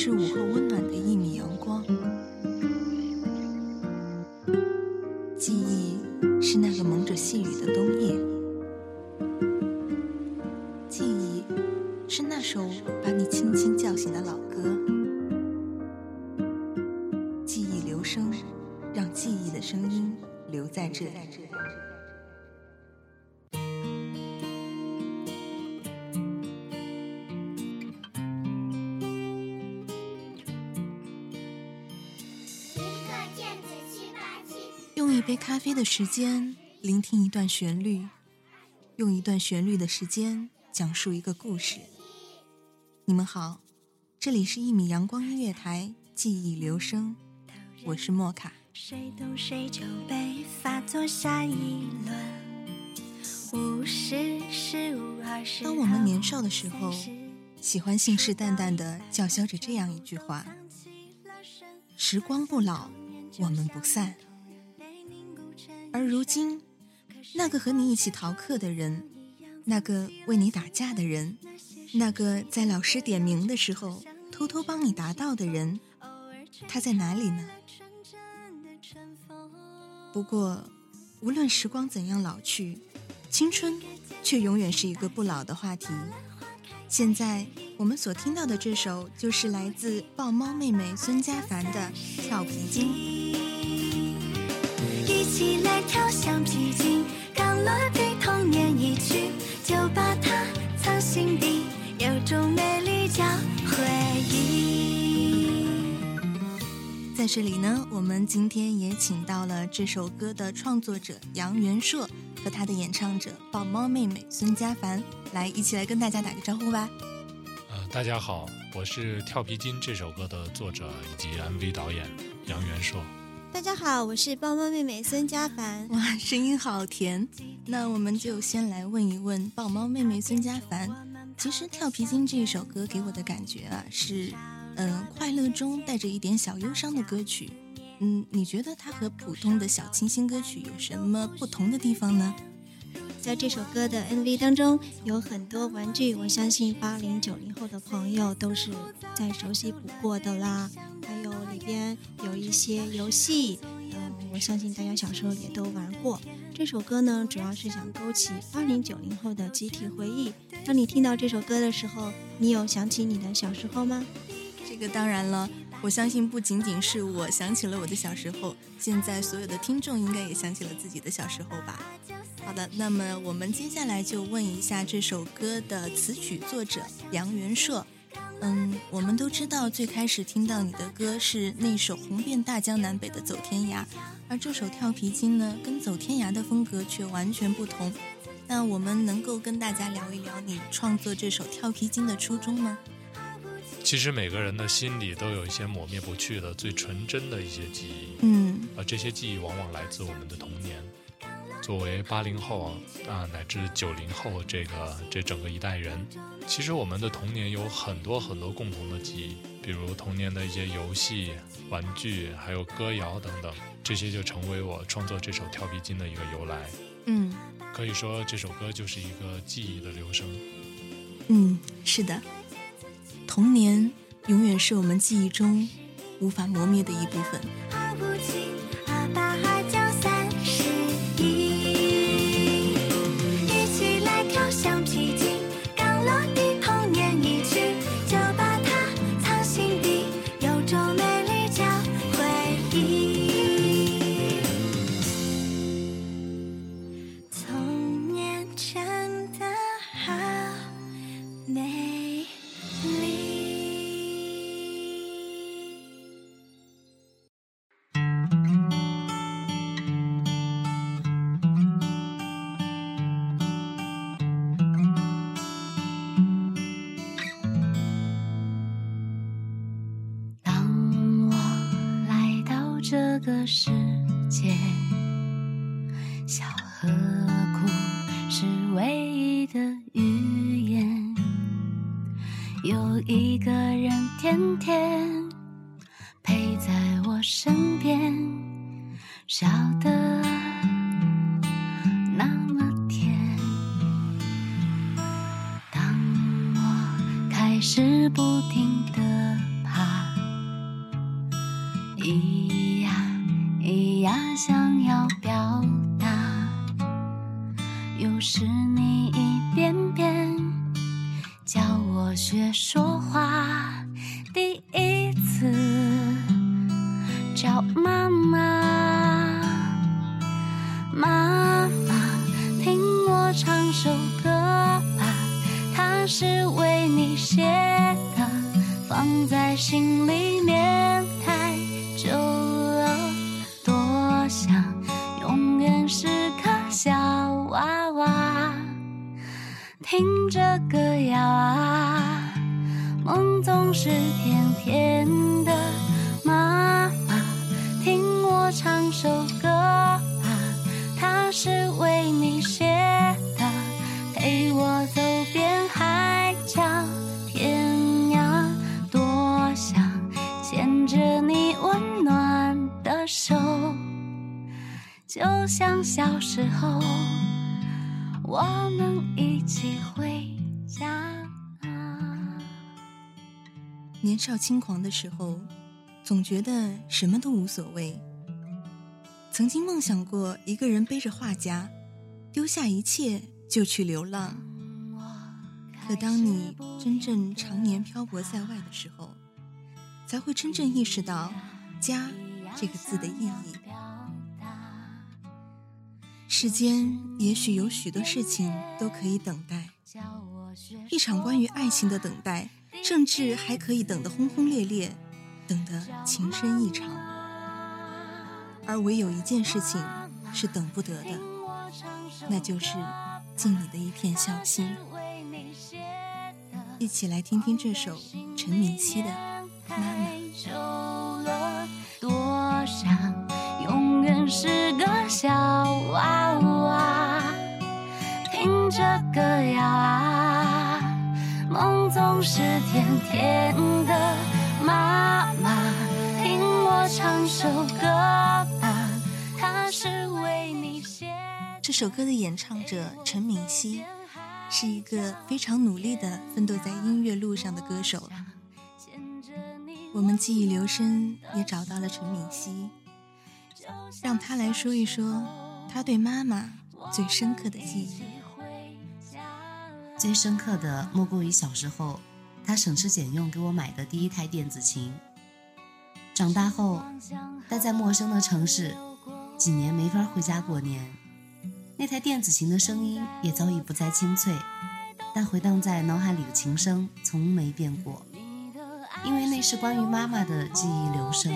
是午后温暖的一米阳光，记忆是那个蒙着细雨的冬一杯咖啡的时间聆听一段旋律，用一段旋律的时间讲述一个故事。你们好，这里是一米阳光音乐台记忆留声，我是莫卡。谁懂谁就被发作下一轮。五十十五二十。当我们年少的时候，喜欢信誓旦旦的叫嚣着这样一句话：“时光不老，我们不散。”而如今，那个和你一起逃课的人，那个为你打架的人，那个在老师点名的时候偷偷帮你答到的人，他在哪里呢？不过，无论时光怎样老去，青春却永远是一个不老的话题。现在我们所听到的这首，就是来自豹猫妹妹孙佳凡的《跳皮筋》。一起来跳橡皮筋，刚落地童年一曲，就把它藏心底，有种美丽叫回忆。在这里呢，我们今天也请到了这首歌的创作者杨元硕和他的演唱者豹猫妹妹孙佳凡，来一起来跟大家打个招呼吧。呃，大家好，我是《跳皮筋》这首歌的作者以及 MV 导演杨元硕。大家好，我是豹猫妹妹孙佳凡。哇，声音好甜！那我们就先来问一问豹猫妹妹孙佳凡。其实《跳皮筋》这一首歌给我的感觉啊，是嗯快乐中带着一点小忧伤的歌曲。嗯，你觉得它和普通的小清新歌曲有什么不同的地方呢？在这首歌的 MV 当中有很多玩具，我相信八零九零后的朋友都是再熟悉不过的啦。还有里边有一些游戏，嗯，我相信大家小时候也都玩过。这首歌呢，主要是想勾起八零九零后的集体回忆。当你听到这首歌的时候，你有想起你的小时候吗？这个当然了，我相信不仅仅是我想起了我的小时候，现在所有的听众应该也想起了自己的小时候吧。好的，那么我们接下来就问一下这首歌的词曲作者杨元硕。嗯，我们都知道最开始听到你的歌是那首红遍大江南北的《走天涯》，而这首《跳皮筋》呢，跟《走天涯》的风格却完全不同。那我们能够跟大家聊一聊你创作这首《跳皮筋》的初衷吗？其实每个人的心里都有一些抹灭不去的、最纯真的一些记忆。嗯，而这些记忆往往来自我们的童年。作为八零后啊，乃至九零后这个这整个一代人，其实我们的童年有很多很多共同的记忆，比如童年的一些游戏、玩具，还有歌谣等等，这些就成为我创作这首《跳皮筋》的一个由来。嗯，可以说这首歌就是一个记忆的留声。嗯，是的，童年永远是我们记忆中无法磨灭的一部分。这个世界，笑和哭是唯一的语言。有一个人天天陪在我身边，笑得那么甜。当我开始不停地爬，一在心里像小时候。我们一起回家。年少轻狂的时候，总觉得什么都无所谓。曾经梦想过一个人背着画夹，丢下一切就去流浪。可当你真正常年漂泊在外的时候，才会真正意识到“家”这个字的意义。世间也许有许多事情都可以等待，一场关于爱情的等待，甚至还可以等得轰轰烈烈，等得情深意长。而唯有一件事情是等不得的，那就是尽你的一片孝心。一起来听听这首陈敏熙的《妈妈》。多想永远是个小，听着歌谣啊，梦总是甜甜的。妈妈，听我唱首歌吧，它是为你写。这首歌的演唱者陈敏熙是一个非常努力的奋斗在音乐路上的歌手。我们记忆留声也找到了陈敏熙，让他来说一说他对妈妈最深刻的记忆。最深刻的莫过于小时候，他省吃俭用给我买的第一台电子琴。长大后，待在陌生的城市，几年没法回家过年，那台电子琴的声音也早已不再清脆，但回荡在脑海里的琴声从没变过，因为那是关于妈妈的记忆留声。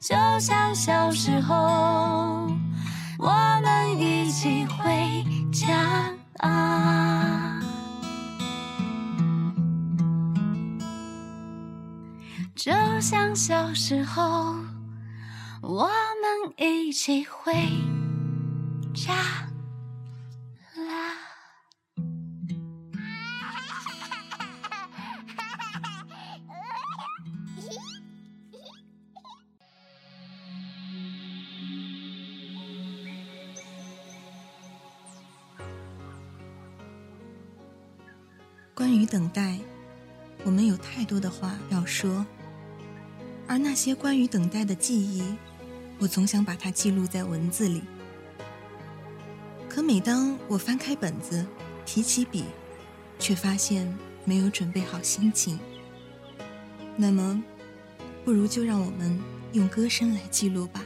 就像小时候。我们一起回家啊！就像小时候，我们一起回家关于等待，我们有太多的话要说，而那些关于等待的记忆，我总想把它记录在文字里。可每当我翻开本子，提起笔，却发现没有准备好心情。那么，不如就让我们用歌声来记录吧。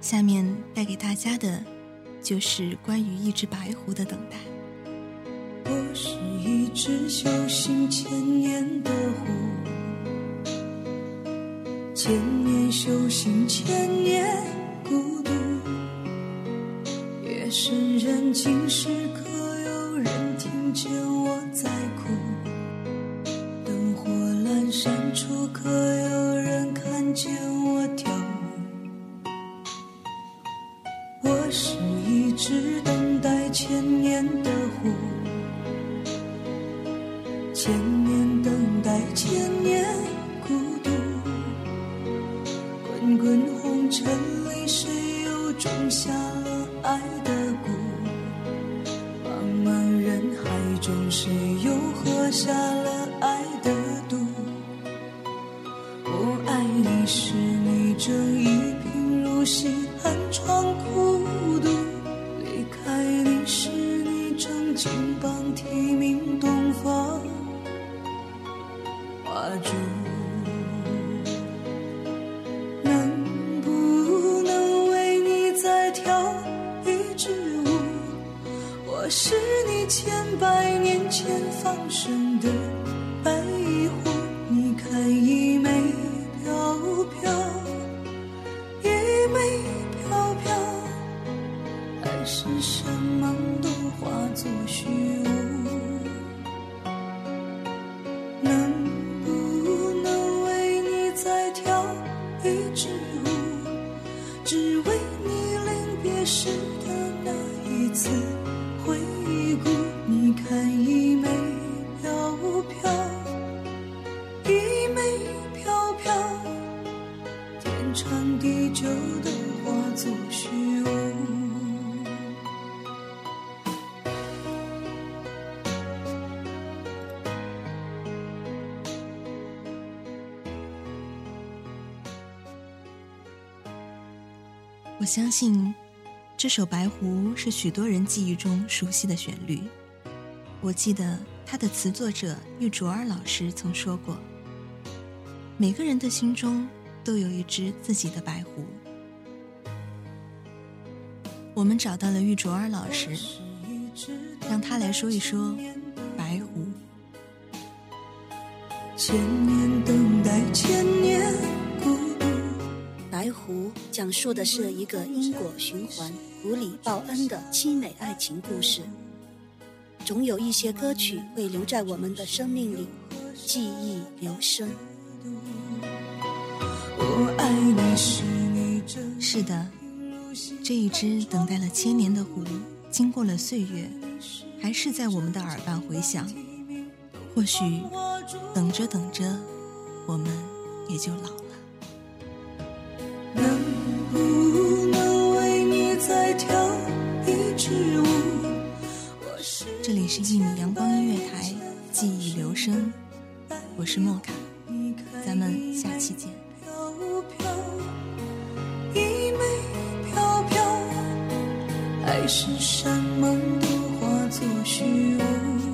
下面带给大家的，就是关于一只白狐的等待。我是一只修行千年的狐，千年修行千年孤独，夜深人静时，可有人听见我在哭？灯火阑珊处，可有人看见我跳千年孤独。滚滚红尘里，谁又种下了爱的蛊？茫茫人海中，谁又喝下了爱的毒？我爱你时，你正一贫如洗，寒窗苦读；离开你时，你正金榜题名是你千百年前放生我相信，这首《白狐》是许多人记忆中熟悉的旋律。我记得它的词作者玉卓尔老师曾说过：“每个人的心中都有一只自己的白狐。”我们找到了玉卓尔老师，让他来说一说白狐。千年等待，千年。白狐讲述的是一个因果循环、狐狸报恩的凄美爱情故事。总有一些歌曲会留在我们的生命里，记忆留声。我爱你时，你是的，这一只等待了千年的狐，经过了岁月，还是在我们的耳畔回响。或许，等着等着，我们也就老了。是这里是一米阳光音乐台，记忆留声，我是莫卡，咱们下期见。飘飘，一枚飘飘，海誓山盟都化作虚无。